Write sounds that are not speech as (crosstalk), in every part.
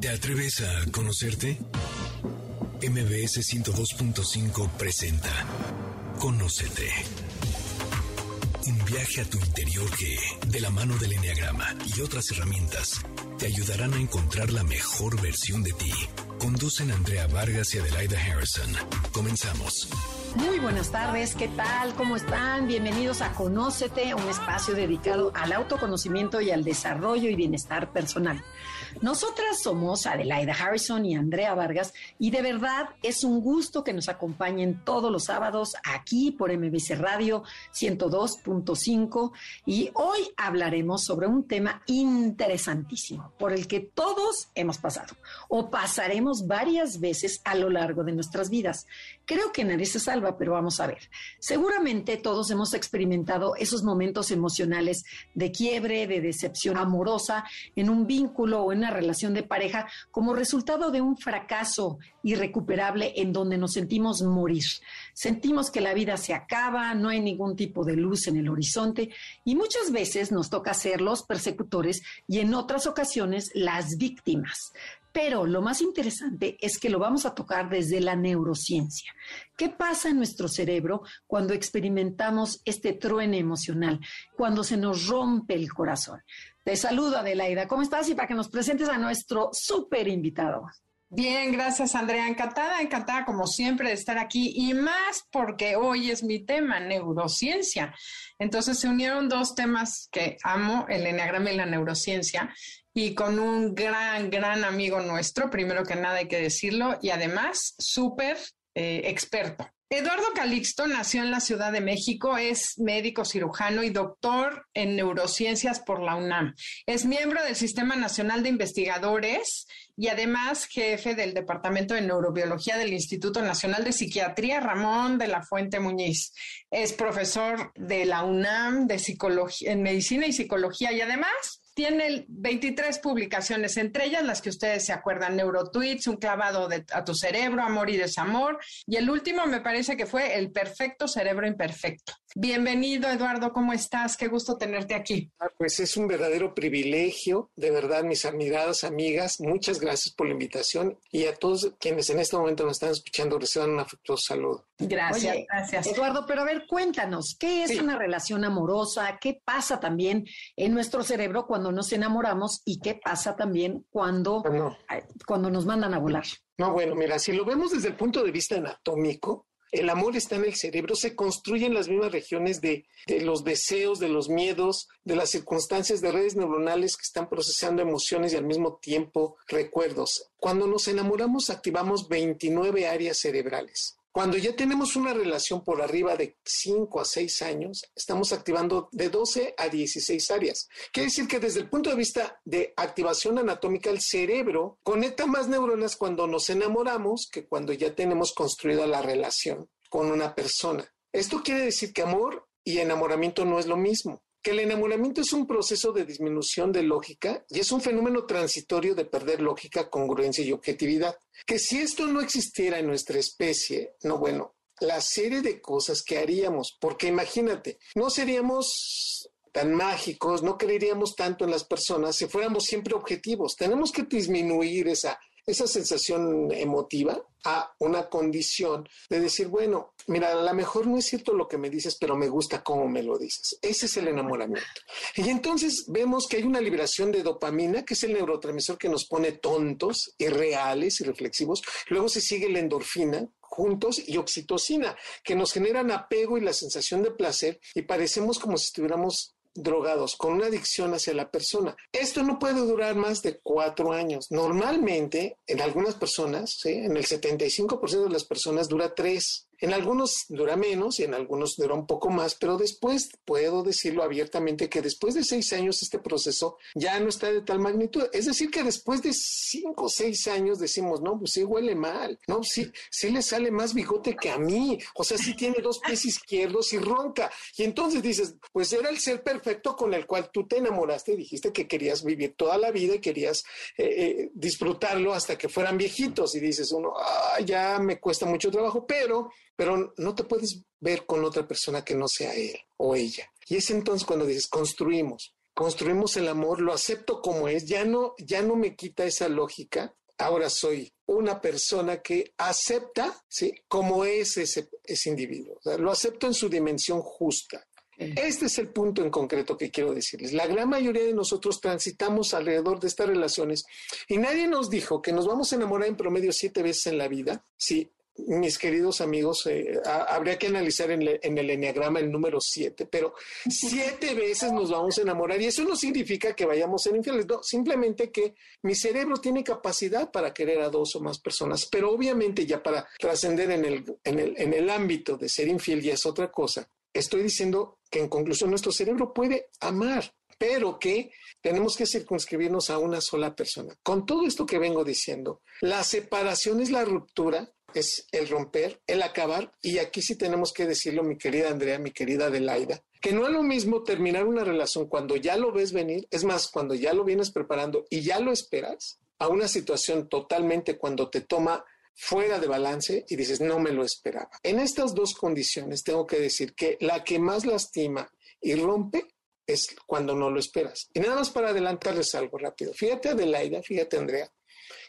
¿Te atreves a conocerte? MBS 102.5 presenta Conócete. Un viaje a tu interior que, de la mano del Enneagrama y otras herramientas, te ayudarán a encontrar la mejor versión de ti. Conducen Andrea Vargas y Adelaida Harrison. Comenzamos. Muy buenas tardes, ¿qué tal? ¿Cómo están? Bienvenidos a Conócete, un espacio dedicado al autoconocimiento y al desarrollo y bienestar personal. Nosotras somos Adelaida Harrison y Andrea Vargas y de verdad es un gusto que nos acompañen todos los sábados aquí por MBC Radio 102.5 y hoy hablaremos sobre un tema interesantísimo por el que todos hemos pasado o pasaremos varias veces a lo largo de nuestras vidas. Creo que nadie se salva, pero vamos a ver. Seguramente todos hemos experimentado esos momentos emocionales de quiebre, de decepción amorosa en un vínculo o en una relación de pareja como resultado de un fracaso irrecuperable en donde nos sentimos morir. Sentimos que la vida se acaba, no hay ningún tipo de luz en el horizonte y muchas veces nos toca ser los persecutores y en otras ocasiones las víctimas. Pero lo más interesante es que lo vamos a tocar desde la neurociencia. ¿Qué pasa en nuestro cerebro cuando experimentamos este truene emocional, cuando se nos rompe el corazón? Te saludo, Adelaida. ¿Cómo estás? Y para que nos presentes a nuestro súper invitado. Bien, gracias Andrea. Encantada, encantada como siempre de estar aquí y más porque hoy es mi tema, neurociencia. Entonces se unieron dos temas que amo, el enneagrama y la neurociencia, y con un gran, gran amigo nuestro, primero que nada hay que decirlo, y además súper eh, experto. Eduardo Calixto nació en la Ciudad de México, es médico cirujano y doctor en neurociencias por la UNAM. Es miembro del Sistema Nacional de Investigadores y además jefe del Departamento de Neurobiología del Instituto Nacional de Psiquiatría Ramón de la Fuente Muñiz. Es profesor de la UNAM de psicología, en medicina y psicología y además tiene 23 publicaciones, entre ellas las que ustedes se acuerdan, Neurotweets, Un clavado a tu cerebro, Amor y Desamor, y el último me parece que fue El perfecto cerebro imperfecto. Bienvenido, Eduardo, ¿cómo estás? Qué gusto tenerte aquí. Ah, pues es un verdadero privilegio, de verdad, mis admiradas amigas, muchas gracias por la invitación y a todos quienes en este momento nos están escuchando reciban un afectuoso saludo. Gracias, gracias. Eduardo, pero a ver, cuéntanos, ¿qué es una relación amorosa? ¿Qué pasa también en nuestro cerebro cuando nos enamoramos y qué pasa también cuando, cuando nos mandan a volar? No, bueno, mira, si lo vemos desde el punto de vista anatómico, el amor está en el cerebro, se construyen las mismas regiones de, de, los deseos, de los miedos, de las circunstancias de redes neuronales que están procesando emociones y al mismo tiempo recuerdos. Cuando nos enamoramos activamos 29 áreas cerebrales. Cuando ya tenemos una relación por arriba de 5 a 6 años, estamos activando de 12 a 16 áreas. Quiere decir que desde el punto de vista de activación anatómica, el cerebro conecta más neuronas cuando nos enamoramos que cuando ya tenemos construida la relación con una persona. Esto quiere decir que amor y enamoramiento no es lo mismo que el enamoramiento es un proceso de disminución de lógica y es un fenómeno transitorio de perder lógica, congruencia y objetividad. Que si esto no existiera en nuestra especie, no, bueno, la serie de cosas que haríamos, porque imagínate, no seríamos tan mágicos, no creeríamos tanto en las personas si fuéramos siempre objetivos. Tenemos que disminuir esa, esa sensación emotiva a una condición de decir, bueno, mira, a lo mejor no es cierto lo que me dices, pero me gusta cómo me lo dices. Ese es el enamoramiento. Y entonces vemos que hay una liberación de dopamina, que es el neurotransmisor que nos pone tontos, irreales y reflexivos. Luego se sigue la endorfina, juntos y oxitocina, que nos generan apego y la sensación de placer y parecemos como si estuviéramos drogados con una adicción hacia la persona. Esto no puede durar más de cuatro años. Normalmente, en algunas personas, en el 75% de las personas dura tres. En algunos dura menos y en algunos dura un poco más, pero después puedo decirlo abiertamente que después de seis años este proceso ya no está de tal magnitud. Es decir, que después de cinco o seis años decimos, no, pues sí huele mal, no, sí, sí le sale más bigote que a mí, o sea, sí tiene dos pies izquierdos y ronca. Y entonces dices, pues era el ser perfecto con el cual tú te enamoraste y dijiste que querías vivir toda la vida y querías eh, eh, disfrutarlo hasta que fueran viejitos. Y dices uno, ah, ya me cuesta mucho trabajo, pero pero no te puedes ver con otra persona que no sea él o ella. Y es entonces cuando dices, construimos. construimos el amor, lo acepto como es, ya no, ya no me quita esa lógica. Ahora soy una persona que acepta, ¿sí? Como es ese, ese individuo. lo acepto en su dimensión justa. Este es el punto en concreto que quiero decirles. La gran mayoría de nosotros transitamos alrededor de estas relaciones y nadie nos dijo que nos vamos a enamorar en promedio siete veces en la vida. Sí, mis queridos amigos, eh, habría que analizar en, el enneagrama el número siete, pero (laughs) siete veces nos vamos a enamorar y eso no significa que vayamos a ser infieles, no, simplemente que mi cerebro tiene capacidad para querer a dos o más personas, pero obviamente ya para trascender en el, en, el, en el ámbito de ser infiel ya es otra cosa. Estoy diciendo que en conclusión nuestro cerebro puede amar, pero que tenemos que circunscribirnos a una sola persona. Con todo esto que vengo diciendo, la separación es la ruptura es el romper, el acabar, y aquí sí tenemos que decirlo, mi querida Andrea, mi querida Adelaida, que no es lo mismo terminar una relación cuando ya lo ves venir, es más, cuando ya lo vienes preparando y ya lo esperas, a una situación totalmente cuando te toma fuera de balance y dices, no me lo esperaba. En estas dos condiciones tengo que decir que la que más lastima y rompe es cuando no lo esperas. Y nada más para adelantarles algo rápido. Fíjate Adelaida, fíjate Andrea,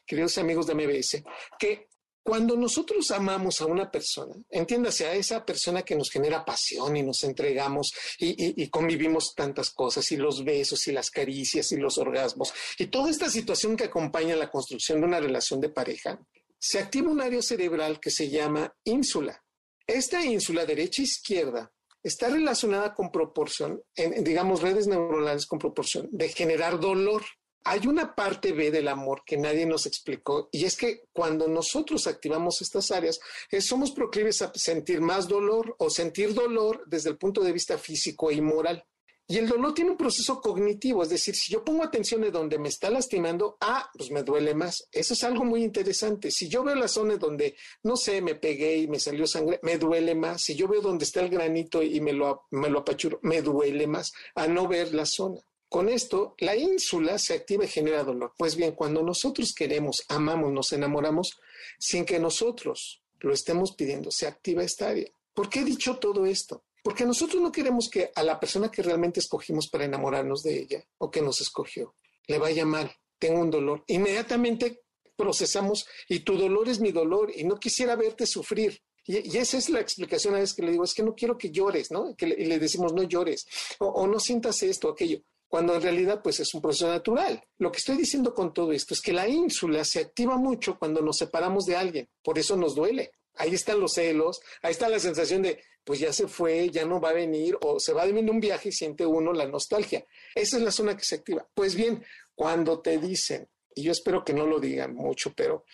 queridos amigos de MBS, que cuando nosotros amamos a una persona, entiéndase a esa persona que nos genera pasión y nos entregamos y, convivimos tantas cosas, y los besos y las caricias y los orgasmos, y toda esta situación que acompaña la construcción de una relación de pareja, se activa un área cerebral que se llama ínsula. Esta ínsula derecha-izquierda e está relacionada con proporción, en, digamos, redes neuronales con proporción de generar dolor hay una parte B del amor que nadie nos explicó y es que cuando nosotros activamos estas áreas, eh, somos proclives a sentir más dolor o sentir dolor desde el punto de vista físico y moral. Y el dolor tiene un proceso cognitivo, es decir, si yo pongo atención en donde me está lastimando, ah, pues me duele más. Eso es algo muy interesante. Si yo veo la zona donde, no sé, me pegué y me salió sangre, me duele más. Si yo veo donde está el granito y me lo, me lo apachuro, me duele más a no ver la zona. Con esto, la ínsula se activa y genera dolor. Pues bien, cuando nosotros queremos, amamos, nos enamoramos, sin que nosotros lo estemos pidiendo, se activa esta área. ¿Por qué he dicho todo esto? Porque nosotros no queremos que a la persona que realmente escogimos para enamorarnos de ella o que nos escogió le vaya mal, tenga un dolor. Inmediatamente procesamos y tu dolor es mi dolor y no quisiera verte sufrir. Y, esa es la explicación a veces que le digo, es que no quiero que llores, ¿no? Que le, le decimos, no llores o, o no sientas esto o aquello cuando en realidad pues es un proceso natural. Lo que estoy diciendo con todo esto es que la ínsula se activa mucho cuando nos separamos de alguien, por eso nos duele. Ahí están los celos, ahí está la sensación de pues ya se fue, ya no va a venir o se va a venir un viaje y siente uno la nostalgia. Esa es la zona que se activa. Pues bien, cuando te dicen, y yo espero que no lo digan mucho, pero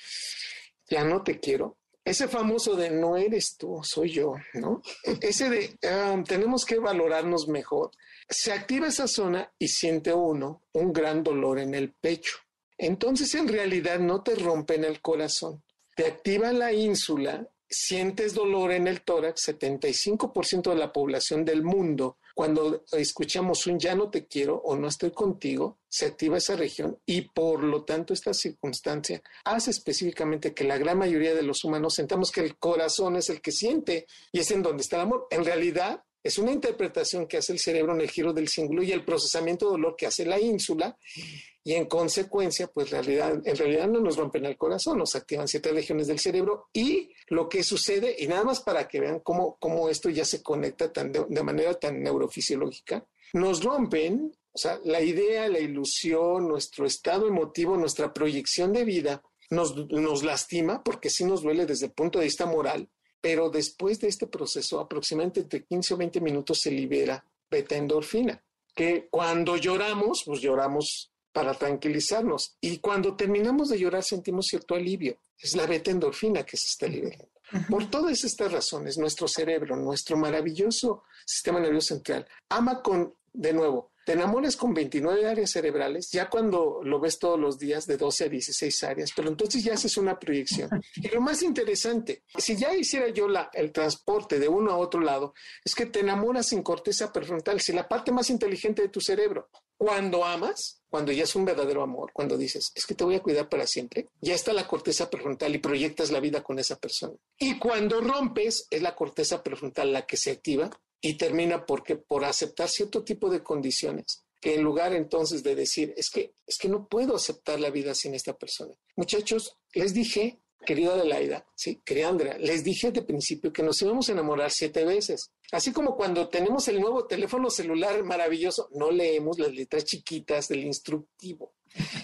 ya no te quiero, ese famoso de no eres tú, soy yo, ¿no? Ese de ah, tenemos que valorarnos mejor. Se activa esa zona y siente uno un gran dolor en el pecho. Entonces en realidad no te rompen el corazón. Te activa la ínsula, sientes dolor en el tórax, 75% de la población del mundo, cuando escuchamos un ya no te quiero o no estoy contigo, se activa esa región y por lo tanto esta circunstancia hace específicamente que la gran mayoría de los humanos sentamos que el corazón es el que siente y es en donde está el amor. En realidad es una interpretación que hace el cerebro en el giro del símbolo y el procesamiento de dolor que hace la ínsula y en consecuencia, pues realidad, en realidad no nos rompen el corazón, nos activan siete regiones del cerebro y lo que sucede, y nada más para que vean cómo, cómo esto ya se conecta tan de, manera tan neurofisiológica, nos rompen, o sea, la idea, la ilusión, nuestro estado emotivo, nuestra proyección de vida, nos, nos lastima porque sí nos duele desde el punto de vista moral, pero después de este proceso, aproximadamente entre 15 o 20 minutos se libera beta endorfina, que cuando lloramos, pues lloramos para tranquilizarnos. Y cuando terminamos de llorar sentimos cierto alivio. Es la beta endorfina que se está liberando. Por todas estas razones, nuestro cerebro, nuestro maravilloso sistema nervioso central, ama con, de nuevo, te enamoras con 29 áreas cerebrales, ya cuando lo ves todos los días de 12 a 16 áreas, pero entonces ya haces una proyección. Y lo más interesante, si ya hiciera yo la, el transporte de uno a otro lado, es que te enamoras sin corteza prefrontal, si la parte más inteligente de tu cerebro. Cuando amas, cuando ya es un verdadero amor, cuando dices, es que te voy a cuidar para siempre, ya está la corteza prefrontal y proyectas la vida con esa persona. Y cuando rompes, es la corteza prefrontal la que se activa y termina porque por aceptar cierto tipo de condiciones que en lugar entonces de decir, es que, es que no puedo aceptar la vida sin esta persona. Muchachos, les dije, querida Adelaida, sí, Andrea, les dije de principio que nos íbamos a enamorar siete veces. Así como cuando tenemos el nuevo teléfono celular maravilloso, no leemos las letras chiquitas del instructivo.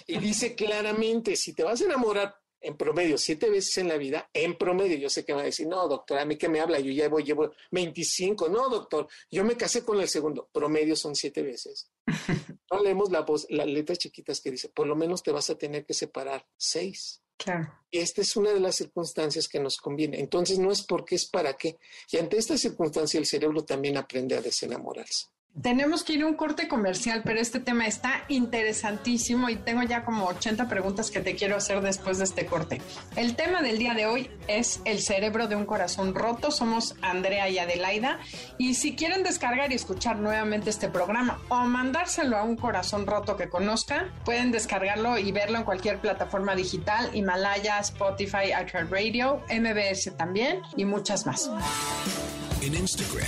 Y dice claramente, si te vas a enamorar en promedio siete veces en la vida, en promedio, yo sé que va a decir, no, doctor, a mí que me habla, yo ya voy, llevo 25, no, doctor, yo me casé con el segundo, promedio son siete veces. (laughs) No leemos la voz, las letras chiquitas que dice, por lo menos te vas a tener que separar seis. Claro. Esta es una de las circunstancias que nos conviene. Entonces no es porque es para qué. Y ante esta circunstancia el cerebro también aprende a desenamorarse. Tenemos que ir a un corte comercial, pero este tema está interesantísimo y tengo ya como 80 preguntas que te quiero hacer después de este corte. El tema del día de hoy es el cerebro de un corazón roto. Somos Andrea y Adelaida. Y si quieren descargar y escuchar nuevamente este programa o mandárselo a un corazón roto que conozcan, pueden descargarlo y verlo en cualquier plataforma digital, Himalaya, Spotify, Radio, MBS también y muchas más. En Instagram,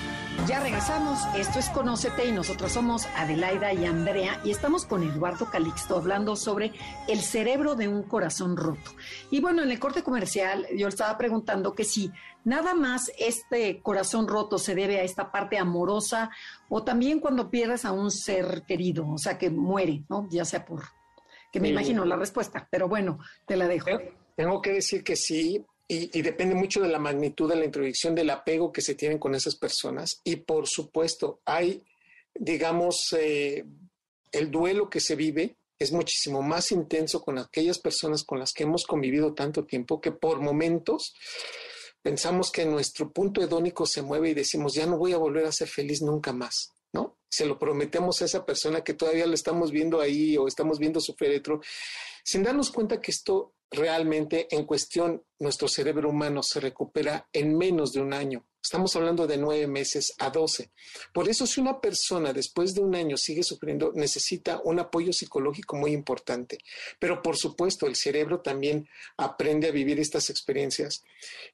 ya regresamos, esto es Conócete y nosotros somos Adelaida y Andrea y estamos con Eduardo Calixto hablando sobre el cerebro de un corazón roto. Y bueno, en el corte comercial yo estaba preguntando que si nada más este corazón roto se debe a esta parte amorosa o también cuando pierdes a un ser querido, o sea, que muere, ¿no? Ya sea por, que me imagino la respuesta, pero bueno, te la dejo. Tengo que decir que sí, y, depende mucho de la magnitud de la introducción, del apego que se tienen con esas personas. Y por supuesto, hay, digamos, eh, el duelo que se vive es muchísimo más intenso con aquellas personas con las que hemos convivido tanto tiempo que por momentos pensamos que nuestro punto hedónico se mueve y decimos, ya no voy a volver a ser feliz nunca más, ¿no? Se lo prometemos a esa persona que todavía lo estamos viendo ahí o estamos viendo su féretro, sin darnos cuenta que esto realmente en cuestión nuestro cerebro humano se recupera en menos de un año. Estamos hablando de nueve meses a doce. Por eso si una persona después de un año sigue sufriendo, necesita un apoyo psicológico muy importante. Pero por supuesto, el cerebro también aprende a vivir estas experiencias.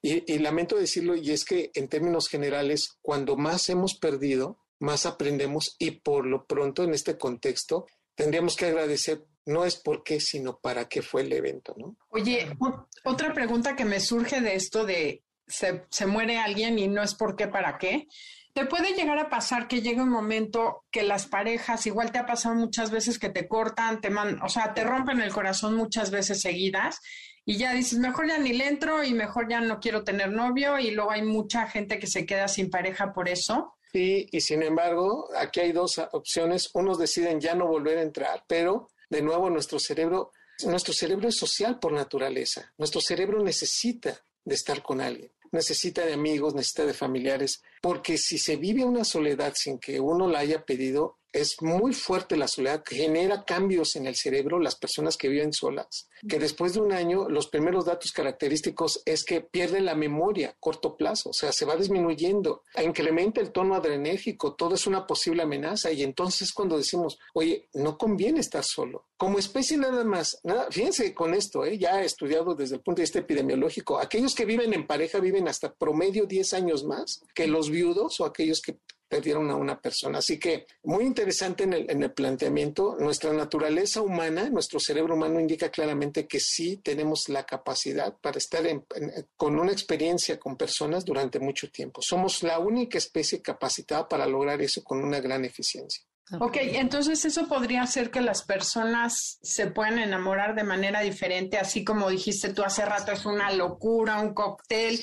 Y, lamento decirlo, y es que en términos generales, cuando más hemos perdido, más aprendemos y por lo pronto en este contexto tendríamos que agradecer no es por qué, sino para qué fue el evento, ¿no? Oye, otra pregunta que me surge de esto de se, se, muere alguien y no es por qué, para qué. Te puede llegar a pasar que llegue un momento que las parejas, igual te ha pasado muchas veces que te cortan, te man, o sea, te rompen el corazón muchas veces seguidas y ya dices, mejor ya ni le entro y mejor ya no quiero tener novio y luego hay mucha gente que se queda sin pareja por eso. Sí, y sin embargo, aquí hay dos opciones. Unos deciden ya no volver a entrar, pero de nuevo nuestro cerebro, nuestro cerebro es social por naturaleza. Nuestro cerebro necesita de estar con alguien, necesita de amigos, necesita de familiares, porque si se vive una soledad sin que uno la haya pedido, es muy fuerte la soledad, genera cambios en el cerebro, las personas que viven solas, que después de un año los primeros datos característicos es que pierden la memoria a corto plazo, o sea, se va disminuyendo, incrementa el tono adrenérgico, todo es una posible amenaza y entonces cuando decimos, oye, no conviene estar solo. Como especie nada más, nada, fíjense con esto, ¿eh? ya he estudiado desde el punto de vista epidemiológico, aquellos que viven en pareja viven hasta promedio 10 años más que los viudos o aquellos que perdieron a una persona. Así que muy interesante en el, en el, planteamiento. Nuestra naturaleza humana, nuestro cerebro humano indica claramente que sí tenemos la capacidad para estar con una experiencia con personas durante mucho tiempo. Somos la única especie capacitada para lograr eso con una gran eficiencia. Ok, entonces eso podría hacer que las personas se puedan enamorar de manera diferente, así como dijiste tú hace rato, es una locura, un cóctel.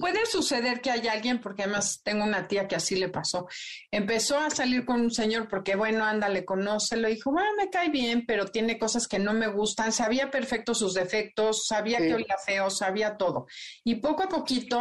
Puede suceder que haya alguien, porque además tengo una tía que así le pasó. Empezó a salir con un señor porque, bueno, ándale, conócelo. Dijo, bueno, me cae bien, pero tiene cosas que no me gustan. Sabía perfecto sus defectos, sabía que olía feo, sabía todo. Y poco a poquito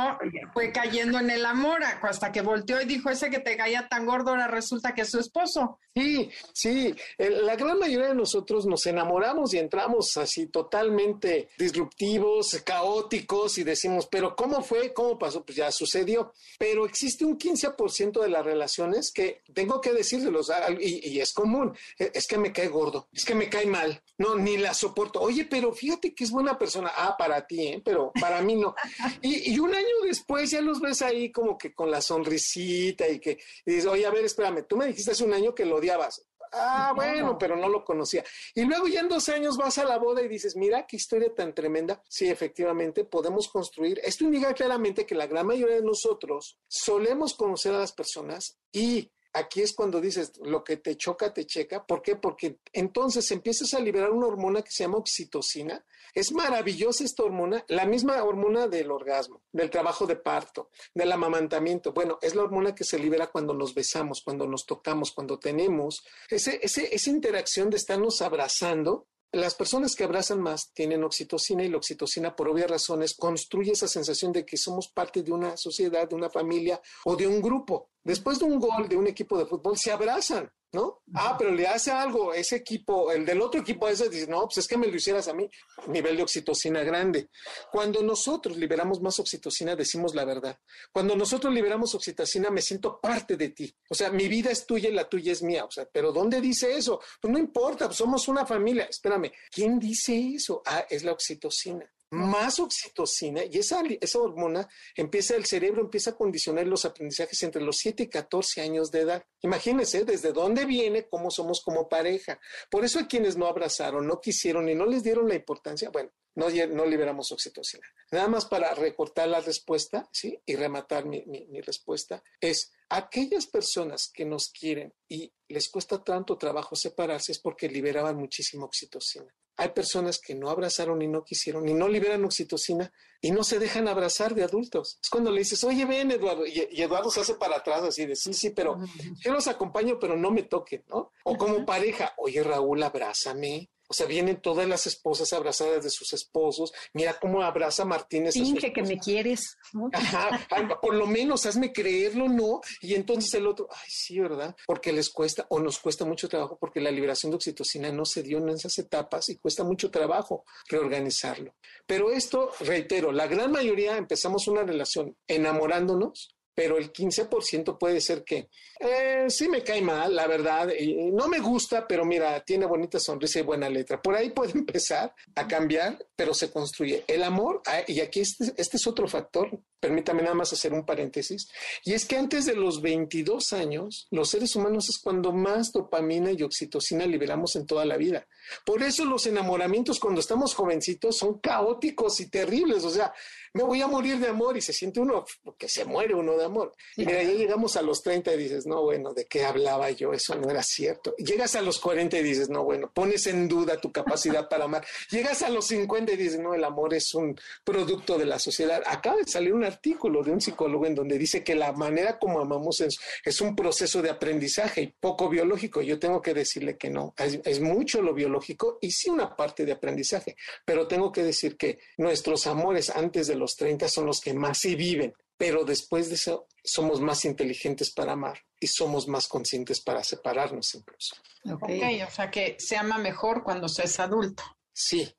fue cayendo en el amor hasta que volteó y dijo, ese que te caía tan gordo ahora resulta que es su esposo. Sí, sí, la gran mayoría de nosotros nos enamoramos y entramos así totalmente disruptivos, caóticos y decimos, pero ¿cómo fue? ¿Cómo pasó? Pues ya sucedió. Pero existe un 15% de las relaciones que tengo que decírselos y, y es común, e, es que me cae gordo, es que me cae mal, no, ni la soporto. Oye, pero fíjate que es buena persona. Ah, para ti, ¿eh? pero para mí no. (laughs) Y, y un año después ya los ves ahí como que con la sonrisita y que y dices, oye, a ver, espérame, tú me dijiste hace un año que lo odiabas. Ah, bueno, pero no lo conocía. Y luego ya en dos años vas a la boda y dices, mira qué historia tan tremenda. Sí, efectivamente, podemos construir. Esto indica claramente que la gran mayoría de nosotros solemos conocer a las personas y aquí es cuando dices, lo que te choca, te checa. ¿Por qué? Porque entonces empiezas a liberar una hormona que se llama oxitocina. Es maravillosa esta hormona, la misma hormona del orgasmo, del trabajo de parto, del amamantamiento. Bueno, es la hormona que se libera cuando nos besamos, cuando nos tocamos, cuando tenemos ese, esa interacción de estarnos abrazando las personas que abrazan más tienen oxitocina y la oxitocina, por obvias razones, construye esa sensación de que somos parte de una sociedad, de una familia o de un grupo. Después de un gol de un equipo de fútbol, se abrazan. ¿no? Ah, pero le hace algo ese equipo, el del otro equipo a ese dice, no, pues es que me lo hicieras a mí, nivel de oxitocina grande. Cuando nosotros liberamos más oxitocina, decimos la verdad. Cuando nosotros liberamos oxitocina, me siento parte de ti. O sea, mi vida es tuya y la tuya es mía. O sea, pero ¿dónde dice eso? Pues no importa, pues somos una familia. Espérame, ¿quién dice eso? Ah, es la oxitocina más oxitocina y esa, esa hormona empieza, el cerebro empieza a condicionar los aprendizajes entre los 7 y 14 años de edad. Imagínense desde dónde viene, cómo somos como pareja. Por eso hay quienes no abrazaron, no quisieron y no les dieron la importancia, bueno, no, no liberamos oxitocina. Nada más para recortar la respuesta, ¿sí? Y rematar mi, mi respuesta, es aquellas personas que nos quieren y les cuesta tanto trabajo separarse es porque liberaban muchísima oxitocina. Hay personas que no abrazaron y no quisieron y no liberan oxitocina y no se dejan abrazar de adultos. Es cuando le dices, oye, ven, Eduardo, y, Eduardo se hace para atrás así de, sí, sí, pero yo los acompaño, pero no me toquen, ¿no? O como pareja, oye, Raúl, abrázame. O sea, vienen todas las esposas abrazadas de sus esposos. Mira cómo abraza Martínez. Finge que me quieres. Ajá, por lo menos hazme creerlo, ¿no? Y entonces el otro, ay, sí, ¿verdad? Porque les cuesta o nos cuesta mucho trabajo porque la liberación de oxitocina no se dio en esas etapas y cuesta mucho trabajo reorganizarlo. Pero esto, reitero, la gran mayoría empezamos una relación enamorándonos pero el 15% puede ser que eh, sí me cae mal, la verdad, no me gusta, pero mira, tiene bonita sonrisa y buena letra. Por ahí puede (laughs) empezar a cambiar, pero se construye. El amor, y aquí este, este es otro factor, permítame nada más hacer un paréntesis, y es que antes de los 22 años, los seres humanos es cuando más dopamina y oxitocina liberamos en toda la vida. Por eso los enamoramientos cuando estamos jovencitos son caóticos y terribles, o sea, me voy a morir de amor y se siente uno, que se muere uno de amor. Mira, ya llegamos a los 30 y dices, no, bueno, ¿de qué hablaba yo? Eso no era cierto. Llegas a los 40 y dices, no, bueno, pones en duda tu capacidad para amar. Llegas a los 50 y dices, no, el amor es un producto de la sociedad. Acaba de salir un artículo de un psicólogo en donde dice que la manera como amamos es, es un proceso de aprendizaje y poco biológico. Yo tengo que decirle que no, es, es mucho lo biológico y sí una parte de aprendizaje, pero tengo que decir que nuestros amores antes de los los 30 son los que más sí viven, pero después de eso somos más inteligentes para amar y somos más conscientes para separarnos incluso. Ok, o sea que se ama mejor cuando se es adulto. Sí,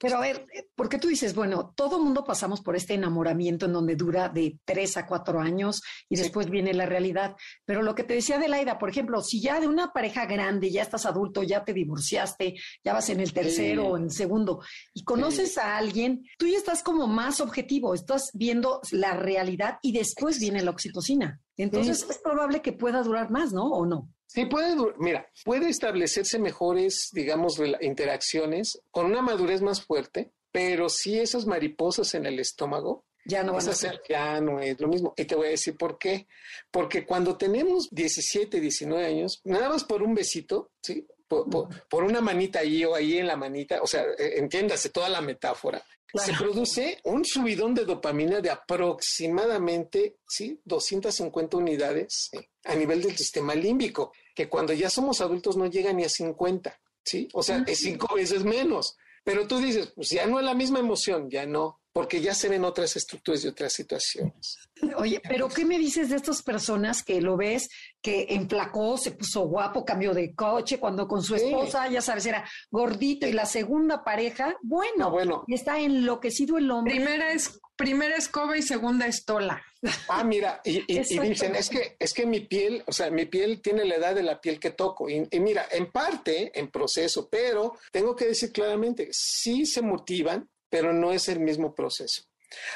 pero a ver, porque tú dices, bueno, todo mundo pasamos por este enamoramiento en donde dura de tres a cuatro años y después viene la realidad. Pero lo que te decía Adelaida, por ejemplo, si ya de una pareja grande, ya estás adulto, ya te divorciaste, ya vas en el tercero o en el segundo y conoces a alguien, tú ya estás como más objetivo, estás viendo la realidad y después viene la oxitocina. Entonces es probable que pueda durar más, ¿no? ¿O no? Sí, puede, mira, puede establecerse mejores, digamos, interacciones con una madurez más fuerte, pero sí esas mariposas en el estómago, ya no van a ser. Ya no es lo mismo. Y te voy a decir por qué. Porque cuando tenemos 17, 19 años, nada más por un besito, ¿sí? Por, una manita ahí o ahí en la manita, o sea, e, entiéndase toda la metáfora, se produce un subidón de dopamina de aproximadamente ¿sí? 250 unidades a nivel del sistema límbico, que cuando ya somos adultos no llega ni a 50, ¿sí? O sea, es cinco veces menos. Pero tú dices, pues ya no es la misma emoción, ya no, porque ya se ven otras estructuras y otras situaciones. Oye, pero ¿qué me dices de estas personas que lo ves, que emplacó, se puso guapo, cambió de coche, cuando con su esposa, ya sabes, era gordito y la segunda pareja, bueno, bueno. está enloquecido el hombre. Primera es primera escoba y segunda estola. Ah, mira, y, dicen, es que, es que mi piel, o sea, mi piel tiene la edad de la piel que toco. Y, y, mira, en parte, en proceso, pero tengo que decir claramente, sí se motivan, pero no es el mismo proceso.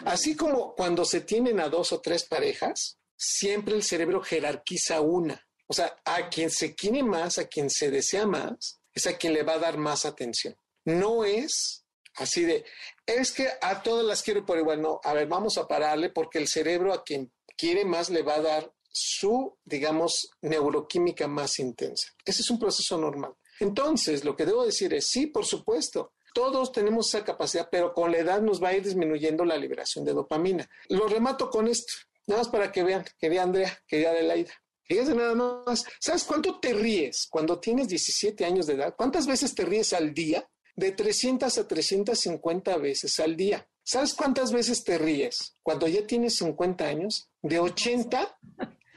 Así como cuando se tienen a dos o tres parejas, siempre el cerebro jerarquiza una. O sea, a quien se quiere más, a quien se desea más, es a quien le va a dar más atención. No es así de, es que a todas las quiero por igual. No, a ver, vamos a pararle porque el cerebro a quien quiere más le va a dar su, digamos, neuroquímica más intensa. Ese es un proceso normal. Entonces, lo que debo decir es, sí, por supuesto, todos tenemos esa capacidad, pero con la edad nos va a ir disminuyendo la liberación de dopamina. Lo remato con esto, nada más para que vean, querida Andrea, querida Adelaida. Fíjense nada más, ¿sabes cuánto te ríes cuando tienes 17 años de edad? ¿Cuántas veces te ríes al día? De 300 a 350 veces al día. ¿Sabes cuántas veces te ríes cuando ya tienes 50 años? De 80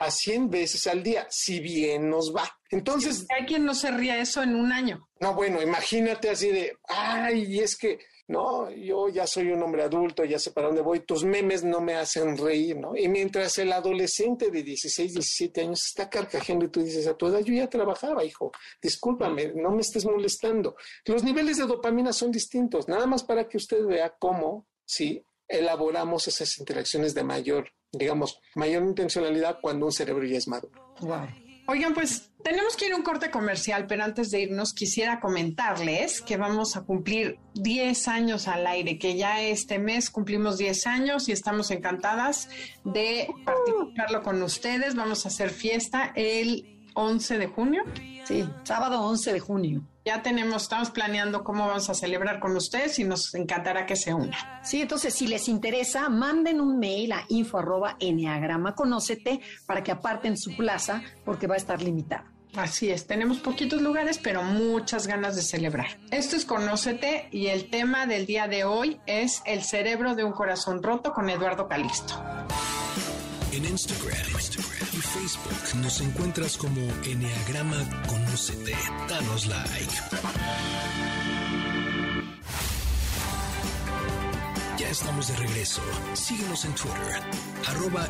a 100 veces al día, si bien nos va. Entonces... Hay quien no se ría eso en un año. No, bueno, imagínate así de, ay, es que, no, yo ya soy un hombre adulto, ya sé para dónde voy, tus memes no me hacen reír, ¿no? Y mientras el adolescente de 16, 17 años está carcajeando y tú dices, a tu edad yo ya trabajaba, hijo, discúlpame, no me estés molestando. Los niveles de dopamina son distintos, nada más para que usted vea cómo, sí, elaboramos esas interacciones de mayor digamos, mayor intencionalidad cuando un cerebro ya es maduro. Oigan, pues tenemos que ir a un corte comercial, pero antes de irnos quisiera comentarles que vamos a cumplir 10 años al aire, que ya este mes cumplimos 10 años y estamos encantadas de participarlo con ustedes. Vamos a hacer fiesta el 11 de junio. Sí, sábado 11 de junio ya tenemos, estamos planeando cómo vamos a celebrar con ustedes y nos encantará que se una. Sí, entonces si les interesa, manden un mail a info arroba conócete para que aparten su plaza porque va a estar limitada. Así es, tenemos poquitos lugares, pero muchas ganas de celebrar. Esto es Conócete y el tema del día de hoy es el cerebro de un corazón roto con Eduardo Calixto. En Instagram, Facebook nos encuentras como Enneagrama Conócete. Danos like. Ya estamos de regreso. Síguenos en Twitter, arroba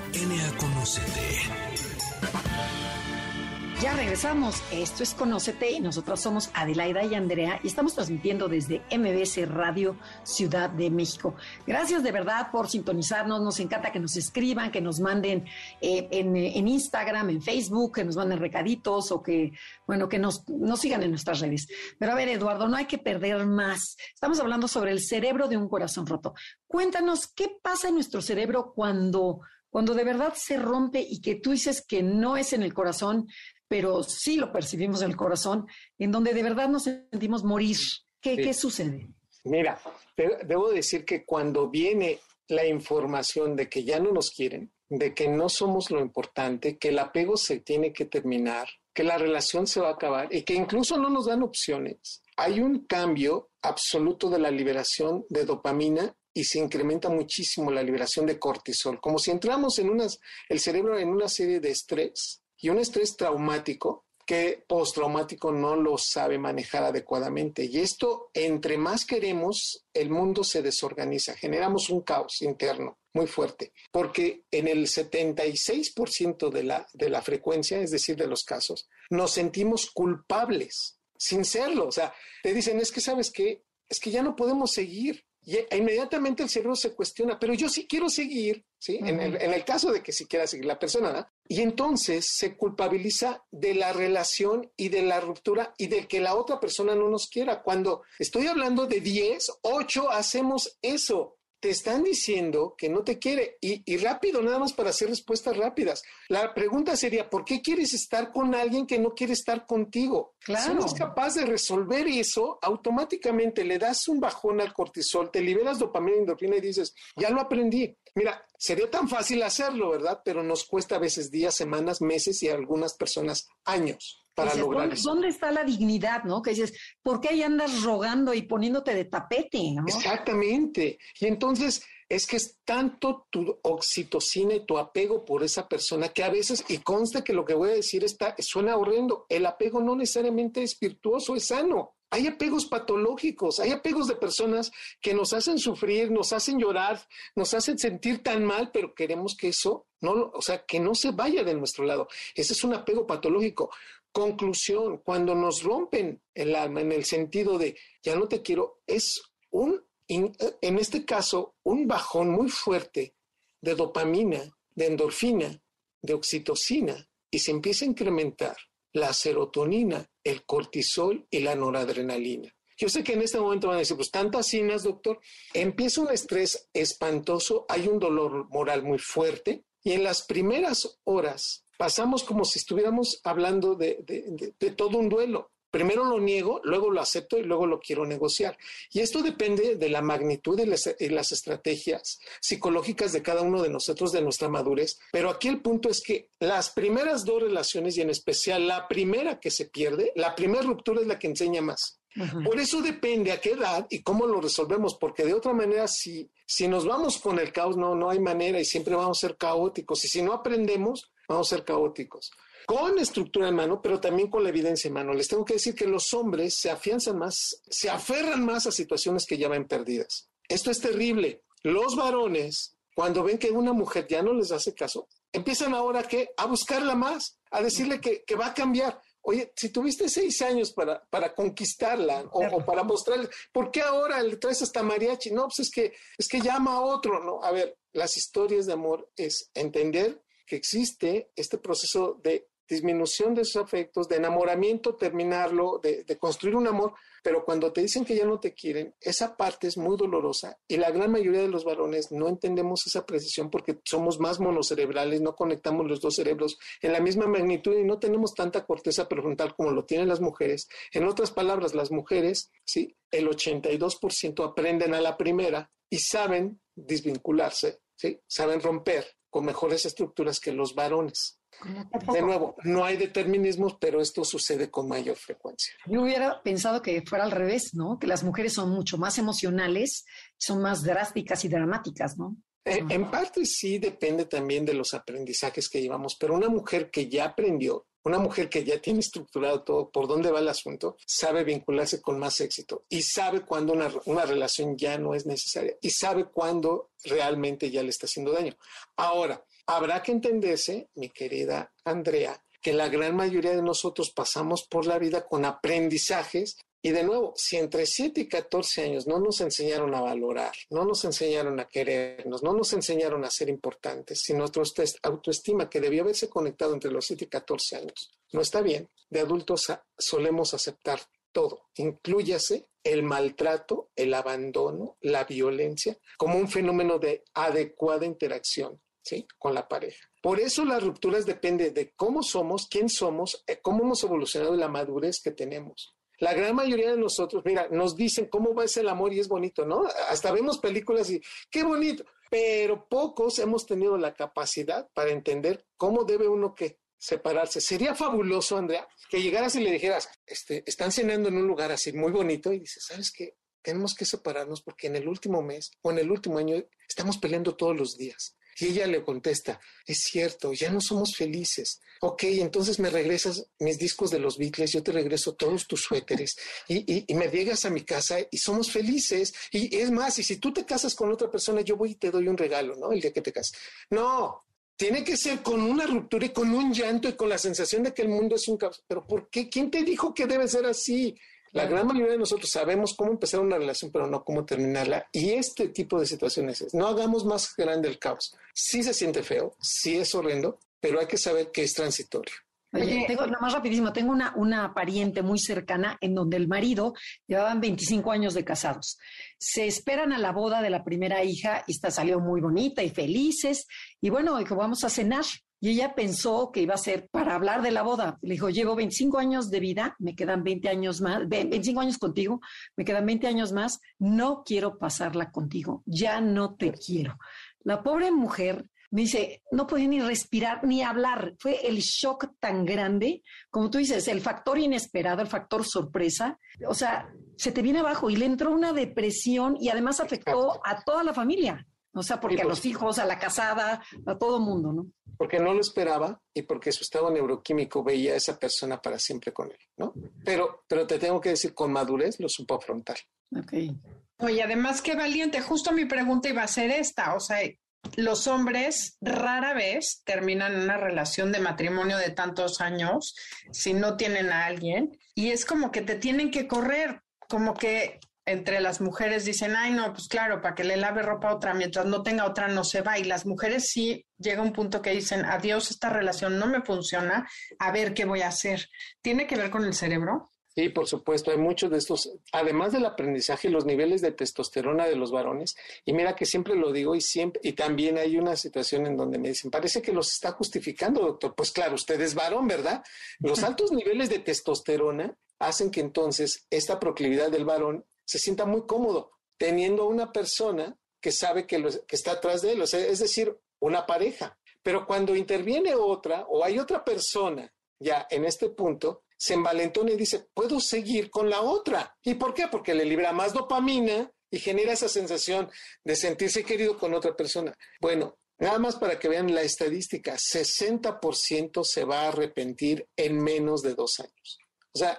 ya regresamos. Esto es Conócete y nosotros somos Adelaida y Andrea y estamos transmitiendo desde MBS Radio Ciudad de México. Gracias de verdad por sintonizarnos. Nos encanta que nos escriban, que nos manden eh, en, Instagram, en Facebook, que nos manden recaditos o que, bueno, que nos, nos sigan en nuestras redes. Pero a ver, Eduardo, no hay que perder más. Estamos hablando sobre el cerebro de un corazón roto. Cuéntanos qué pasa en nuestro cerebro cuando cuando de verdad se rompe y que tú dices que no es en el corazón, pero sí lo percibimos en el corazón, en donde de verdad nos sentimos morir. ¿Qué, sucede? Mira, debo decir que cuando viene la información de que ya no nos quieren, de que no somos lo importante, que el apego se tiene que terminar, que la relación se va a acabar y que incluso no nos dan opciones, hay un cambio absoluto de la liberación de dopamina y se incrementa muchísimo la liberación de cortisol, como si entramos en unas, el cerebro en una serie de estrés y un estrés traumático que postraumático no lo sabe manejar adecuadamente. Y esto, entre más queremos, el mundo se desorganiza, generamos un caos interno muy fuerte, porque en el 76% de la, de la frecuencia, es decir, de los casos, nos sentimos culpables, sin serlo. O sea, te dicen, es que sabes qué, es que ya no podemos seguir. Y e inmediatamente el cerebro se cuestiona, pero yo sí quiero seguir, ¿sí? en, el, en, el, caso de que sí quiera seguir la persona, ¿no? Y entonces se culpabiliza de la relación y de la ruptura y de que la otra persona no nos quiera. Cuando estoy hablando de 10, 8 hacemos eso te están diciendo que no te quiere. Y, rápido, nada más para hacer respuestas rápidas. La pregunta sería, ¿por qué quieres estar con alguien que no quiere estar contigo? Claro. Si no es capaz de resolver eso, automáticamente le das un bajón al cortisol, te liberas dopamina y endorfina y dices, ya lo aprendí. Mira, sería tan fácil hacerlo, ¿verdad? Pero nos cuesta a veces días, semanas, meses y a algunas personas años para lograr ¿dónde, ¿dónde, está la dignidad, no? Que dices, ¿por qué ahí andas rogando y poniéndote de tapete, no? Exactamente. Y entonces es que es tanto tu oxitocina y tu apego por esa persona que a veces, y consta que lo que voy a decir está, suena horrendo, el apego no necesariamente es virtuoso, es sano. Hay apegos patológicos, hay apegos de personas que nos hacen sufrir, nos hacen llorar, nos hacen sentir tan mal, pero queremos que eso no, o sea, que no se vaya de nuestro lado. Ese es un apego patológico. Conclusión, cuando nos rompen el alma en el sentido de ya no te quiero, es un, en este caso, un bajón muy fuerte de dopamina, de endorfina, de oxitocina, y se empieza a incrementar la serotonina, el cortisol y la noradrenalina. Yo sé que en este momento van a decir, pues tantas cinas, doctor. Empieza un estrés espantoso, hay un dolor moral muy fuerte y en las primeras horas pasamos como si estuviéramos hablando de, de todo un duelo. Primero lo niego, luego lo acepto y luego lo quiero negociar. Y esto depende de la magnitud y las, estrategias psicológicas de cada uno de nosotros, de nuestra madurez. Pero aquí el punto es que las primeras dos relaciones y en especial la primera que se pierde, la primera ruptura es la que enseña más. Por eso depende a qué edad y cómo lo resolvemos, porque de otra manera, si, si nos vamos con el caos, no, no hay manera y siempre vamos a ser caóticos. Y si no aprendemos, vamos a ser caóticos con estructura en mano, pero también con la evidencia en mano. Les tengo que decir que los hombres se afianzan más, se aferran más a situaciones que ya ven perdidas. Esto es terrible. Los varones, cuando ven que una mujer ya no les hace caso, empiezan ahora que a buscarla más, a decirle que, va a cambiar. Oye, si tuviste seis años para, para conquistarla o, para mostrarle, ¿por qué ahora le traes hasta mariachi? No, pues es que, es que llama a otro, ¿no? A ver, las historias de amor es entender que existe este proceso de disminución de esos afectos, de enamoramiento, terminarlo, de, construir un amor, pero cuando te dicen que ya no te quieren, esa parte es muy dolorosa y la gran mayoría de los varones no entendemos esa precisión porque somos más monocerebrales, no conectamos los dos cerebros en la misma magnitud y no tenemos tanta corteza prefrontal como lo tienen las mujeres. En otras palabras, las mujeres, sí, el 82% aprenden a la primera y saben desvincularse, sí, saben romper con mejores estructuras que los varones. De nuevo, no hay determinismos, pero esto sucede con mayor frecuencia. Yo hubiera pensado que fuera al revés, ¿no? Que las mujeres son mucho más emocionales, son más drásticas y dramáticas, ¿no? Eh, en parte sí depende también de los aprendizajes que llevamos, pero una mujer que ya aprendió, una mujer que ya tiene estructurado todo por dónde va el asunto, sabe vincularse con más éxito y sabe cuándo una, una relación ya no es necesaria y sabe cuándo realmente ya le está haciendo daño. Ahora, Habrá que entenderse, mi querida Andrea, que la gran mayoría de nosotros pasamos por la vida con aprendizajes y de nuevo, si entre 7 y 14 años no nos enseñaron a valorar, no nos enseñaron a querernos, no nos enseñaron a ser importantes, si nuestra autoestima que debió haberse conectado entre los 7 y 14 años no está bien, de adultos solemos aceptar todo, incluyase el maltrato, el abandono, la violencia, como un fenómeno de adecuada interacción ¿sí? con la pareja. Por eso las rupturas dependen de cómo somos, quién somos, eh, cómo hemos evolucionado y la madurez que tenemos. La gran mayoría de nosotros, mira, nos dicen cómo va el amor y es bonito, ¿no? Hasta vemos películas y qué bonito, pero pocos hemos tenido la capacidad para entender cómo debe uno que separarse. Sería fabuloso, Andrea, que llegaras y le dijeras, este, están cenando en un lugar así muy bonito y dices, ¿sabes qué? Tenemos que separarnos porque en el último mes o en el último año estamos peleando todos los días. Y ella le contesta, es cierto, ya no somos felices. Ok, entonces me regresas mis discos de los Beatles, yo te regreso todos tus suéteres y, me llegas a mi casa y somos felices. Y es más, si tú te casas con otra persona, yo voy y te doy un regalo, ¿no? El día que te casas. No, tiene que ser con una ruptura y con un llanto y con la sensación de que el mundo es un caos. Pero ¿por qué? ¿Quién te dijo que debe ser así? La gran mayoría de nosotros sabemos cómo empezar una relación, pero no cómo terminarla. Y este tipo de situaciones es, no hagamos más grande el caos. Sí se siente feo, sí es horrendo, pero hay que saber que es transitorio. Oye, tengo, más rapidísimo, tengo una, una pariente muy cercana en donde el marido llevaban 25 años de casados. Se esperan a la boda de la primera hija y esta salió muy bonita y felices. Y bueno, dijo, vamos a cenar. Y ella pensó que iba a ser para hablar de la boda. Le dijo, llevo 25 años de vida, me quedan 20 años más, 25 años contigo, me quedan 20 años más, no quiero pasarla contigo, ya no te quiero. La pobre mujer me dice, no podía ni respirar ni hablar. Fue el shock tan grande, como tú dices, el factor inesperado, el factor sorpresa. O sea, se te viene abajo y le entró una depresión y además afectó a toda la familia. O sea, porque a los hijos, a la casada, a todo mundo, ¿no? Porque no lo esperaba y porque su estado neuroquímico veía a esa persona para siempre con él, ¿no? Pero, pero te tengo que decir, con madurez lo supo afrontar. Ok. Oye, además, qué valiente. Justo mi pregunta iba a ser esta. O sea, los hombres rara vez terminan una relación de matrimonio de tantos años si no tienen a alguien y es como que te tienen que correr, como que entre las mujeres dicen, ay, no, pues claro, para que le lave ropa a otra, mientras no tenga otra no se va. Y las mujeres sí llega un punto que dicen, adiós, esta relación no me funciona, a ver qué voy a hacer. ¿Tiene que ver con el cerebro? Sí, por supuesto, hay muchos de estos, además del aprendizaje, los niveles de testosterona de los varones, y mira que siempre lo digo y siempre, y también hay una situación en donde me dicen, parece que los está justificando, doctor. Pues claro, usted es varón, ¿verdad? Los (laughs) altos niveles de testosterona hacen que entonces esta proclividad del varón se sienta muy cómodo teniendo una persona que sabe que, lo, que está atrás de él, o sea, es decir, una pareja. Pero cuando interviene otra o hay otra persona ya en este punto, se envalentona y dice, puedo seguir con la otra. ¿Y por qué? Porque le libra más dopamina y genera esa sensación de sentirse querido con otra persona. Bueno, nada más para que vean la estadística, 60% se va a arrepentir en menos de dos años. O sea,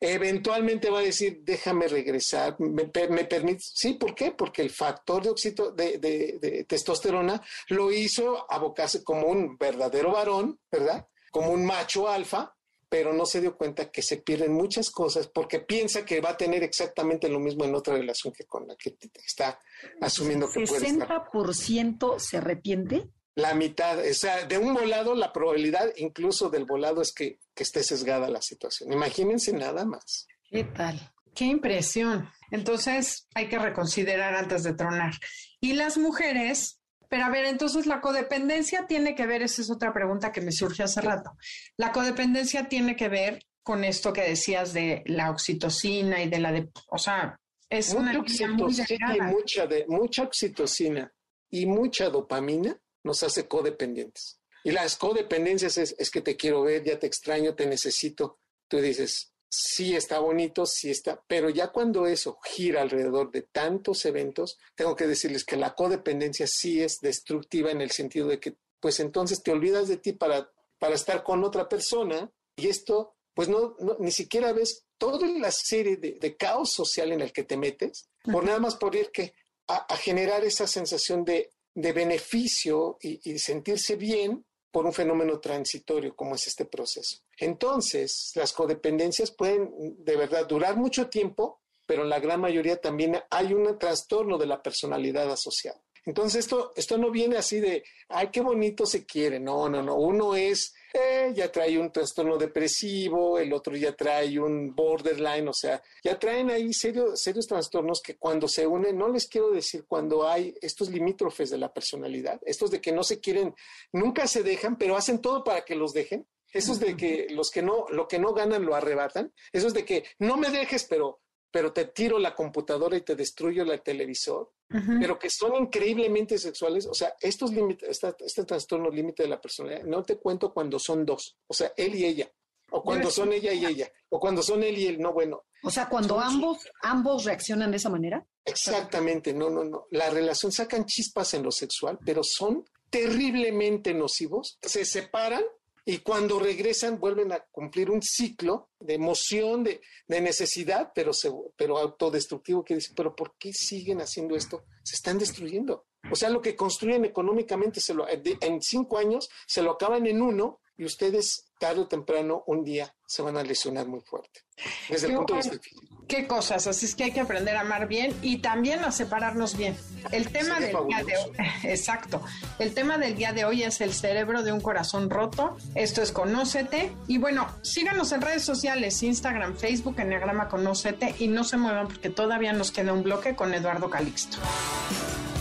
eventualmente va a decir, déjame regresar, me, permite. Sí, ¿por qué? Porque el factor de, oxito, de testosterona lo hizo abocarse como un verdadero varón, ¿verdad? Como un macho alfa, pero no se dio cuenta que se pierden muchas cosas porque piensa que va a tener exactamente lo mismo en otra relación que con la que está asumiendo que puede estar. ¿60% se arrepiente? La mitad, o sea, de un volado, la probabilidad incluso del volado es que, que esté sesgada la situación. Imagínense nada más. ¿Qué tal? Qué impresión. Entonces hay que reconsiderar antes de tronar. Y las mujeres pero a ver, entonces la codependencia tiene que ver, esa es otra pregunta que me surge hace rato. La codependencia tiene que ver con esto que decías de la oxitocina y de la de, o sea, es mucha una oxitocina y mucha de mucha oxitocina y mucha dopamina nos hace codependientes. Y las codependencias es, es que te quiero ver, ya te extraño, te necesito. Tú dices, sí está bonito, sí está, pero ya cuando eso gira alrededor de tantos eventos, tengo que decirles que la codependencia sí es destructiva en el sentido de que, pues entonces te olvidas de ti para, para estar con otra persona y esto, pues no, no ni siquiera ves toda la serie de, de, caos social en el que te metes, por nada más por ir que a, a generar esa sensación de, de beneficio y, sentirse bien por un fenómeno transitorio como es este proceso. Entonces, las codependencias pueden de verdad durar mucho tiempo, pero en la gran mayoría también hay un trastorno de la personalidad asociado. Entonces, esto, esto no viene así de, ay, qué bonito se quiere. No, no, no. Uno es, eh, ya trae un trastorno depresivo, el otro ya trae un borderline, o sea, ya traen ahí serios, serios trastornos que cuando se unen, no les quiero decir cuando hay estos limítrofes de la personalidad, estos de que no se quieren, nunca se dejan, pero hacen todo para que los dejen. Esos de que los que no, lo que no ganan lo arrebatan. Esos de que no me dejes, pero pero te tiro la computadora y te destruyo el televisor, uh -huh. pero que son increíblemente sexuales. O sea, estos límites, este, este trastorno límite de la personalidad, no te cuento cuando son dos, o sea, él y ella, o cuando son ella y ella, o cuando son él y él, no, bueno. O sea, cuando son, ambos, ambos reaccionan de esa manera. Exactamente, no, no, no. La relación sacan chispas en lo sexual, pero son terriblemente nocivos, se separan y cuando regresan vuelven a cumplir un ciclo de emoción, de, necesidad, pero, se, pero autodestructivo, que dicen, pero ¿por qué siguen haciendo esto? Se están destruyendo. O sea, lo que construyen económicamente se lo, en cinco años se lo acaban en uno y ustedes tarde o temprano un día se van a lesionar muy fuerte. Desde el punto de vista físico. Qué cosas, así es que hay que aprender a amar bien y también a separarnos bien. El tema Sería del fabuloso. día de hoy, (laughs) exacto. El tema del día de hoy es el cerebro de un corazón roto. Esto es Conócete. Y bueno, síganos en redes sociales, Instagram, Facebook, Enneagrama Conócete y no se muevan porque todavía nos queda un bloque con Eduardo Calixto.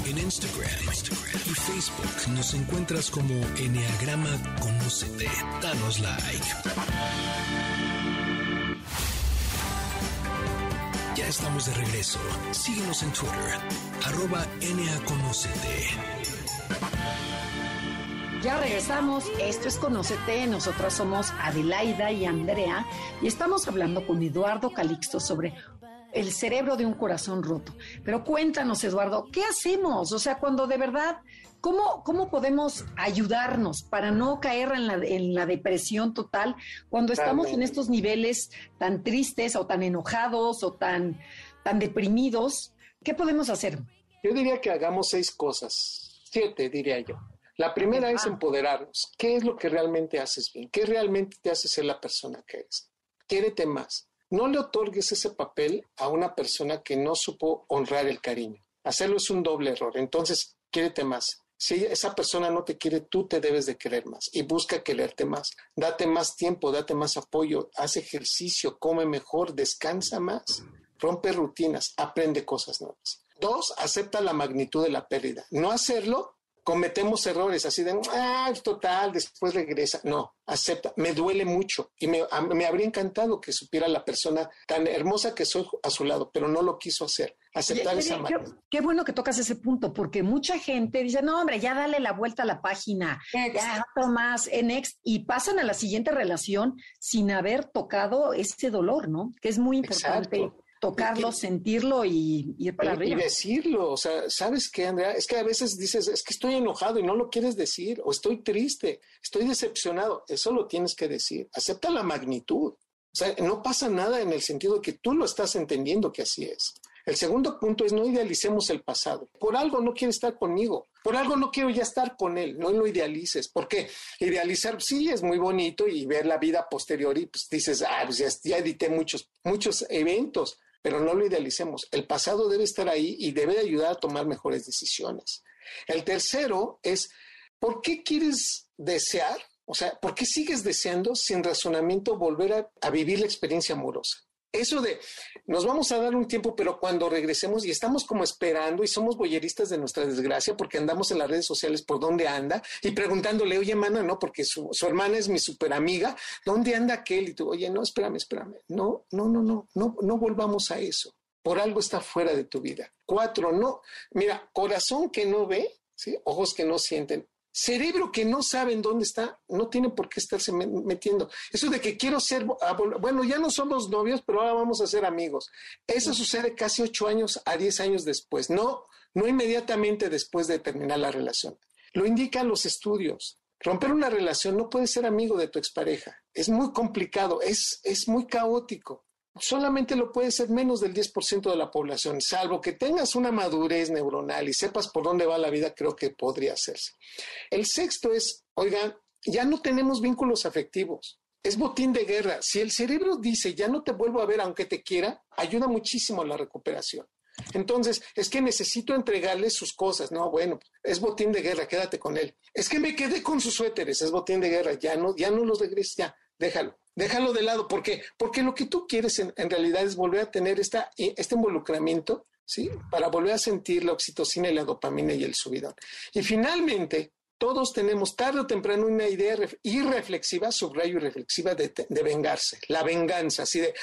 En Instagram, Instagram y Facebook nos encuentras como Enneagrama Conócete. Danos like. Ya estamos de regreso. Síguenos en Twitter, arroba. Ya regresamos, esto es Conócete, nosotras somos Adelaida y Andrea y estamos hablando con Eduardo Calixto sobre el cerebro de un corazón roto. Pero cuéntanos, Eduardo, ¿qué hacemos? O sea, cuando de verdad, ¿cómo, cómo podemos ayudarnos para no caer en la, en la depresión total cuando estamos en estos niveles tan tristes o tan enojados o tan, tan deprimidos? ¿Qué podemos hacer? Yo diría que hagamos seis cosas, siete diría yo. La primera es empoderarnos. ¿Qué es lo que realmente haces bien? ¿Qué realmente te hace ser la persona que eres? Quiérete más. No le otorgues ese papel a una persona que no supo honrar el cariño. Hacerlo es un doble error. Entonces, quiérete más. Si esa persona no te quiere, tú te debes de querer más y busca quererte más. Date más tiempo, date más apoyo, haz ejercicio, come mejor, descansa más, rompe rutinas, aprende cosas nuevas. Dos, acepta la magnitud de la pérdida. No hacerlo cometemos errores así de, ah, total, después regresa. No, acepta, me duele mucho y me, me, habría encantado que supiera la persona tan hermosa que soy a su lado, pero no lo quiso hacer. Aceptar esa qué, qué, bueno que tocas ese punto, porque mucha gente dice, no, hombre, ya dale la vuelta a la página, ya más en next, y pasan a la siguiente relación sin haber tocado ese dolor, ¿no? Que es muy importante. Exacto tocarlo, sentirlo y ir para arriba. Y decirlo, o sea, ¿sabes qué, Andrea? Es que a veces dices, es que estoy enojado y no lo quieres decir, o estoy triste, estoy decepcionado. Eso lo tienes que decir. Acepta la magnitud. O sea, no pasa nada en el sentido de que tú lo estás entendiendo que así es. El segundo punto es no idealicemos el pasado. Por algo no quiere estar conmigo. Por algo no quiero ya estar con él. No lo idealices. Porque idealizar sí es muy bonito y ver la vida posterior y pues dices, ah, pues ya, ya edité muchos, muchos eventos pero no lo idealicemos. El pasado debe estar ahí y debe ayudar a tomar mejores decisiones. El tercero es, ¿por qué quieres desear? O sea, ¿por qué sigues deseando sin razonamiento volver a, a vivir la experiencia amorosa? Eso de nos vamos a dar un tiempo, pero cuando regresemos y estamos como esperando y somos boyeristas de nuestra desgracia porque andamos en las redes sociales por dónde anda y preguntándole, oye, mana, no, porque su, hermana es mi super amiga, ¿dónde anda aquel? Y tú, oye, no, espérame, espérame. No, no, no, no, no, no volvamos a eso. Por algo está fuera de tu vida. Cuatro, no. Mira, corazón que no ve, ojos que no sienten, Cerebro que no sabe en dónde está, no tiene por qué estarse metiendo. Eso de que quiero ser, bueno, ya no somos novios, pero ahora vamos a ser amigos. Eso sucede casi ocho años a diez años después, no, no inmediatamente después de terminar la relación. Lo indican los estudios. Romper una relación no puede ser amigo de tu expareja. Es muy complicado, es, es muy caótico solamente lo puede ser menos del 10% de la población, salvo que tengas una madurez neuronal y sepas por dónde va la vida, creo que podría hacerse. El sexto es, oigan, ya no tenemos vínculos afectivos. Es botín de guerra. Si el cerebro dice, ya no te vuelvo a ver aunque te quiera, ayuda muchísimo a la recuperación. Entonces, es que necesito entregarle sus cosas. No, bueno, es botín de guerra, quédate con él. Es que me quedé con sus suéteres, es botín de guerra, ya no, ya no los regreses, ya, déjalo. Déjalo de lado. ¿Por qué? Porque lo que tú quieres en, realidad es volver a tener esta, este involucramiento, ¿sí? Para volver a sentir la oxitocina y la dopamina y el subidón. Y finalmente, todos tenemos tarde o temprano una idea irreflexiva, subrayo irreflexiva, de, de vengarse. La venganza, así de,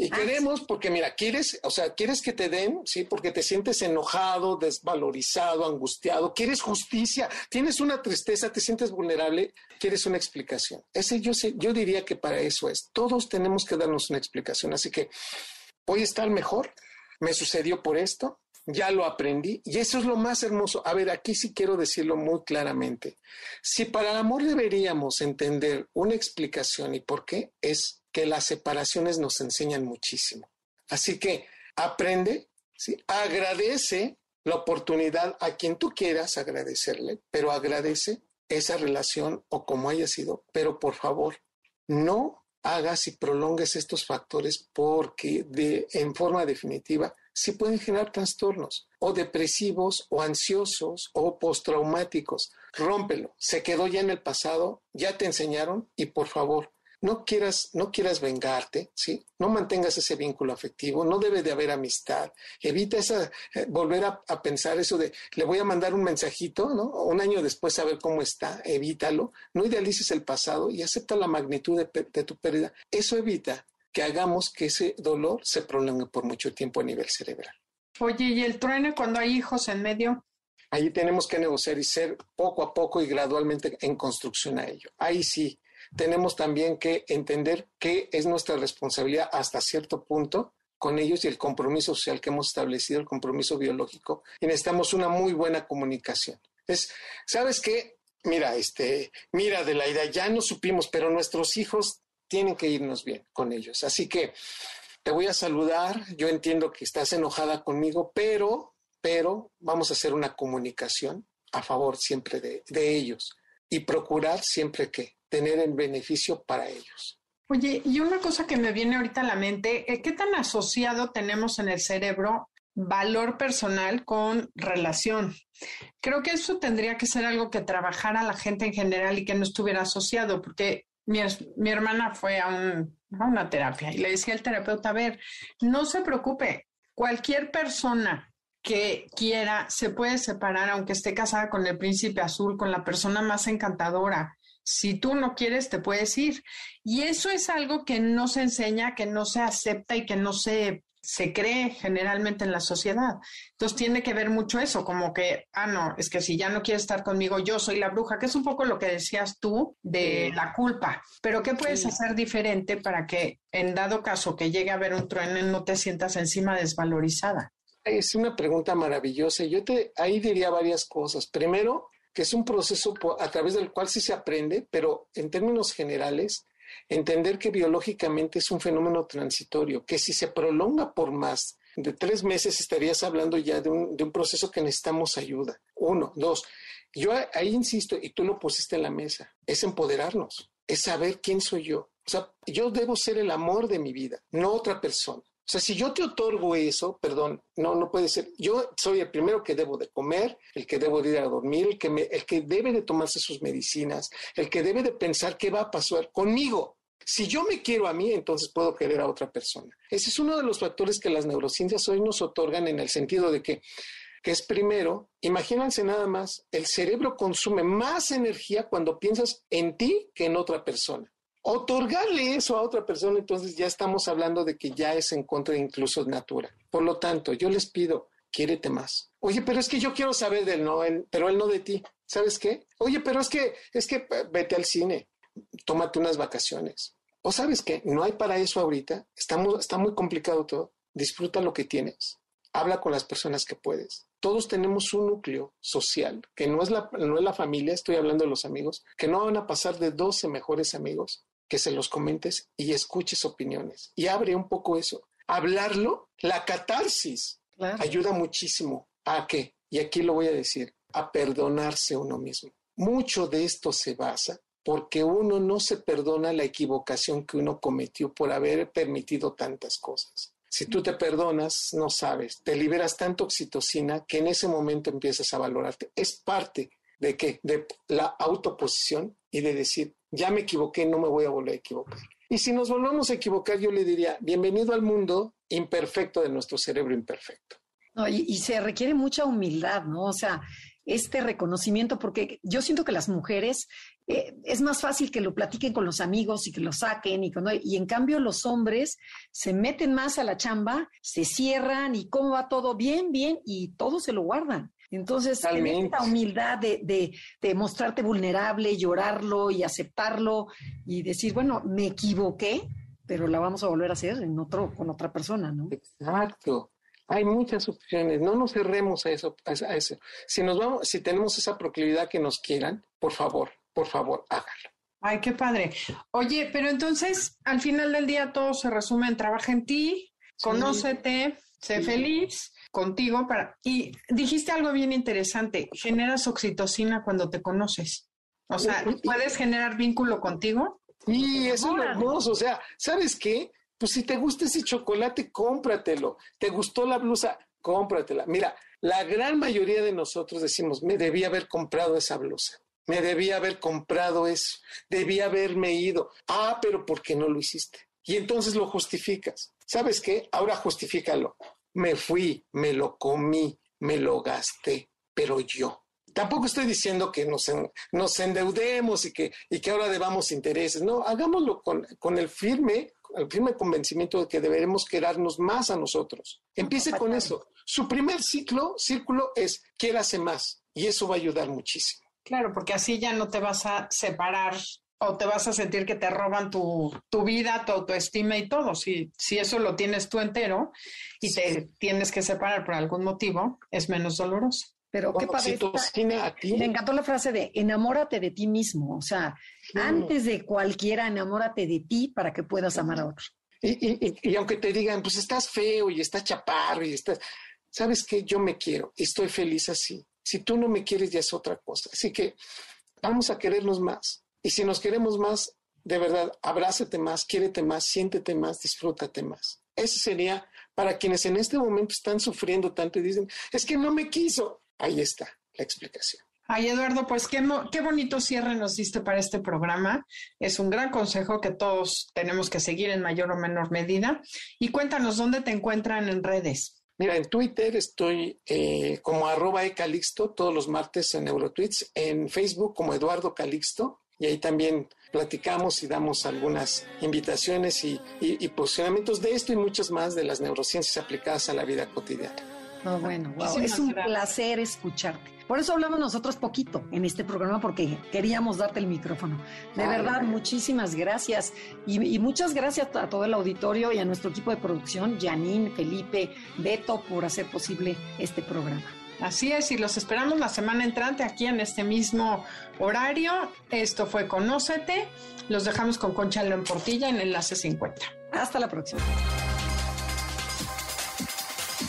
y ah, queremos, porque mira, quieres, o sea, quieres que te den, sí, porque te sientes enojado, desvalorizado, angustiado, quieres justicia, tienes una tristeza, te sientes vulnerable, quieres una explicación. Ese yo sé, yo diría que para eso es. Todos tenemos que darnos una explicación. Así que voy a estar mejor, me sucedió por esto, ya lo aprendí y eso es lo más hermoso. A ver, aquí sí quiero decirlo muy claramente. Si para el amor deberíamos entender una explicación y por qué, es que las separaciones nos enseñan muchísimo. Así que aprende, ¿sí? agradece la oportunidad a quien tú quieras agradecerle, pero agradece esa relación o como haya sido, pero por favor, no hagas y prolongues estos factores porque de, en forma definitiva sí pueden generar trastornos o depresivos o ansiosos o postraumáticos. Rómpelo, se quedó ya en el pasado, ya te enseñaron y por favor, no quieras, no quieras vengarte, ¿sí? No mantengas ese vínculo afectivo, no debe de haber amistad. Evita esa, eh, volver a, pensar eso de, le voy a mandar un mensajito, ¿no? Un año después a ver cómo está, evítalo. No idealices el pasado y acepta la magnitud de tu pérdida. Eso evita que hagamos que ese dolor se prolongue por mucho tiempo a nivel cerebral. Oye, ¿y el trueno cuando hay hijos en medio? Ahí tenemos que negociar y ser poco a poco y gradualmente en construcción a ello. Ahí sí, tenemos también que entender que es nuestra responsabilidad hasta cierto punto con ellos y el compromiso social que hemos establecido, el compromiso biológico, y necesitamos una muy buena comunicación. Es, ¿sabes qué? Mira, este, mira, Adelaida, ya no supimos, pero nuestros hijos tienen que irnos bien con ellos. Así que te voy a saludar. Yo entiendo que estás enojada conmigo, pero, pero vamos a hacer una comunicación a favor siempre de, de ellos y procurar siempre que tener el beneficio para ellos. Oye, y una cosa que me viene ahorita a la mente, eh, ¿qué tan asociado tenemos en el cerebro valor personal con relación? Creo que eso tendría que ser algo que trabajara la gente en general y que no estuviera asociado, porque mi, mi hermana fue a, a una terapia y le decía al terapeuta, a ver, no se preocupe, cualquier persona que quiera se puede separar aunque esté casada con el príncipe azul, con la persona más encantadora, si tú no quieres, te puedes ir. Y eso es algo que no se enseña, que no se acepta y que no se, se cree generalmente en la sociedad. Entonces tiene que ver mucho eso, como que, ah, no, es que si ya no quieres estar conmigo, yo soy la bruja, que es un poco lo que decías tú de la culpa. Pero ¿qué puedes hacer diferente para que en dado caso que llegue a haber un trueno no te sientas encima desvalorizada? Es una pregunta maravillosa. Yo te ahí diría varias cosas. Primero, que es un proceso a través del cual sí se aprende, pero en términos generales, entender que biológicamente es un fenómeno transitorio, que si se prolonga por más de tres meses estarías hablando ya de un, de un proceso que necesitamos ayuda. Uno, dos, yo ahí insisto, y tú lo pusiste en la mesa, es empoderarnos, es saber quién soy yo. O sea, yo debo ser el amor de mi vida, no otra persona. O sea, si yo te otorgo eso, perdón, no, no puede ser. Yo soy el primero que debo de comer, el que debo de ir a dormir, el que, me, el que debe de tomarse sus medicinas, el que debe de pensar qué va a pasar conmigo. Si yo me quiero a mí, entonces puedo querer a otra persona. Ese es uno de los factores que las neurociencias hoy nos otorgan en el sentido de que, que es primero, imagínense nada más, el cerebro consume más energía cuando piensas en ti que en otra persona otorgarle eso a otra persona, entonces ya estamos hablando de que ya es en contra de incluso natura. Por lo tanto, yo les pido, quiérete más. Oye, pero es que yo quiero saber del no, pero él no de ti. ¿Sabes qué? Oye, pero es que, es que vete al cine, tómate unas vacaciones. O sabes qué, no hay para eso ahorita, está está muy complicado todo. Disfruta lo que tienes, habla con las personas que puedes. Todos tenemos un núcleo social, que no es, la, no es la familia, estoy hablando de los amigos, que no van a pasar de 12 mejores amigos, que se los comentes y escuches opiniones. Y abre un poco eso. Hablarlo, la catarsis, ayuda muchísimo a qué, y aquí lo voy a decir, a perdonarse uno mismo. Mucho de esto se basa porque uno no se perdona la equivocación que uno cometió por haber permitido tantas cosas. Si tú te perdonas, no sabes, te liberas tanto oxitocina que en ese momento empiezas a valorarte. Es parte de qué? De la autoposición y de decir, ya me equivoqué, no me voy a volver a equivocar. Y si nos volvemos a equivocar, yo le diría, bienvenido al mundo imperfecto de nuestro cerebro imperfecto. Y, y, se requiere mucha humildad, ¿no? O sea, este reconocimiento, porque yo siento que las mujeres eh, es más fácil que lo platiquen con los amigos y que lo saquen, y, y en cambio los hombres se meten más a la chamba, se cierran y cómo va todo bien, bien, y todo se lo guardan. Entonces, tener esta humildad de, de, de, mostrarte vulnerable, llorarlo y aceptarlo y decir, bueno, me equivoqué, pero la vamos a volver a hacer en otro, con otra persona, ¿no? Exacto. Hay muchas opciones, no nos cerremos a eso, a eso. Si nos vamos, si tenemos esa proclividad que nos quieran, por favor, por favor, hágalo. Ay, qué padre. Oye, pero entonces, al final del día todo se resume en trabaja en ti, conócete, sé feliz contigo para y dijiste algo bien interesante, generas oxitocina cuando te conoces. O sea, ¿puedes generar vínculo contigo? Eso es hermoso. O sea, ¿sabes qué? Pues si te gusta ese chocolate, cómpratelo. ¿Te gustó la blusa? Cómpratela. Mira, la gran mayoría de nosotros decimos, me debía haber comprado esa blusa. Me debía haber comprado eso. Debía haberme ido. Ah, pero ¿por qué no lo hiciste? Y entonces lo justificas. ¿Sabes qué? Ahora justifícalo me fui, me lo comí, me lo gasté, pero yo. Tampoco estoy diciendo que nos, nos endeudemos y que, y que ahora debamos intereses. No, hagámoslo con, con el firme, el firme convencimiento de que deberemos querarnos más a nosotros. Empiece con eso. Su primer ciclo, círculo es quiérase más y eso va a ayudar muchísimo. Claro, porque así ya no te vas a separar o te vas a sentir que te roban tu, tu vida, tu autoestima y todo. Si, si eso lo tienes tú entero y te tienes que separar por algún motivo, es menos doloroso. Pero qué padre. a ti. Me encantó la frase de enamórate de ti mismo. O sea, antes de cualquiera, enamórate de ti para que puedas amar a otro. Y, aunque te digan, pues estás feo y estás chaparro y estás, sabes que yo me quiero, estoy feliz así. Si tú no me quieres ya es otra cosa. Así que vamos a querernos más. Y si nos queremos más, de verdad, abrázate más, quiérete más, siéntete más, disfrútate más. Eso sería para quienes en este momento están sufriendo tanto y dicen, es que no me quiso. Ahí está la explicación. Ay, Eduardo, pues qué, qué, bonito cierre nos diste para este programa. Es un gran consejo que todos tenemos que seguir en mayor o menor medida. Y cuéntanos, ¿dónde te encuentran en redes? Mira, en Twitter estoy eh, como arroba ecalixto todos los martes en Eurotweets, en Facebook como Eduardo Calixto, y ahí también platicamos y damos algunas invitaciones y, y posicionamientos de esto y muchas más de las neurociencias aplicadas a la vida cotidiana. No, bueno, es un placer escucharte. Por eso hablamos nosotros poquito en este programa, porque queríamos darte el micrófono. De verdad, muchísimas gracias. Y, muchas gracias a todo el auditorio y a nuestro equipo de producción, Janine, Felipe, Beto, por hacer posible este programa. Así es, y los esperamos la semana entrante aquí en este mismo horario. Esto fue Conócete. Los dejamos con Concha León Portilla en Enlace 50. Hasta la próxima.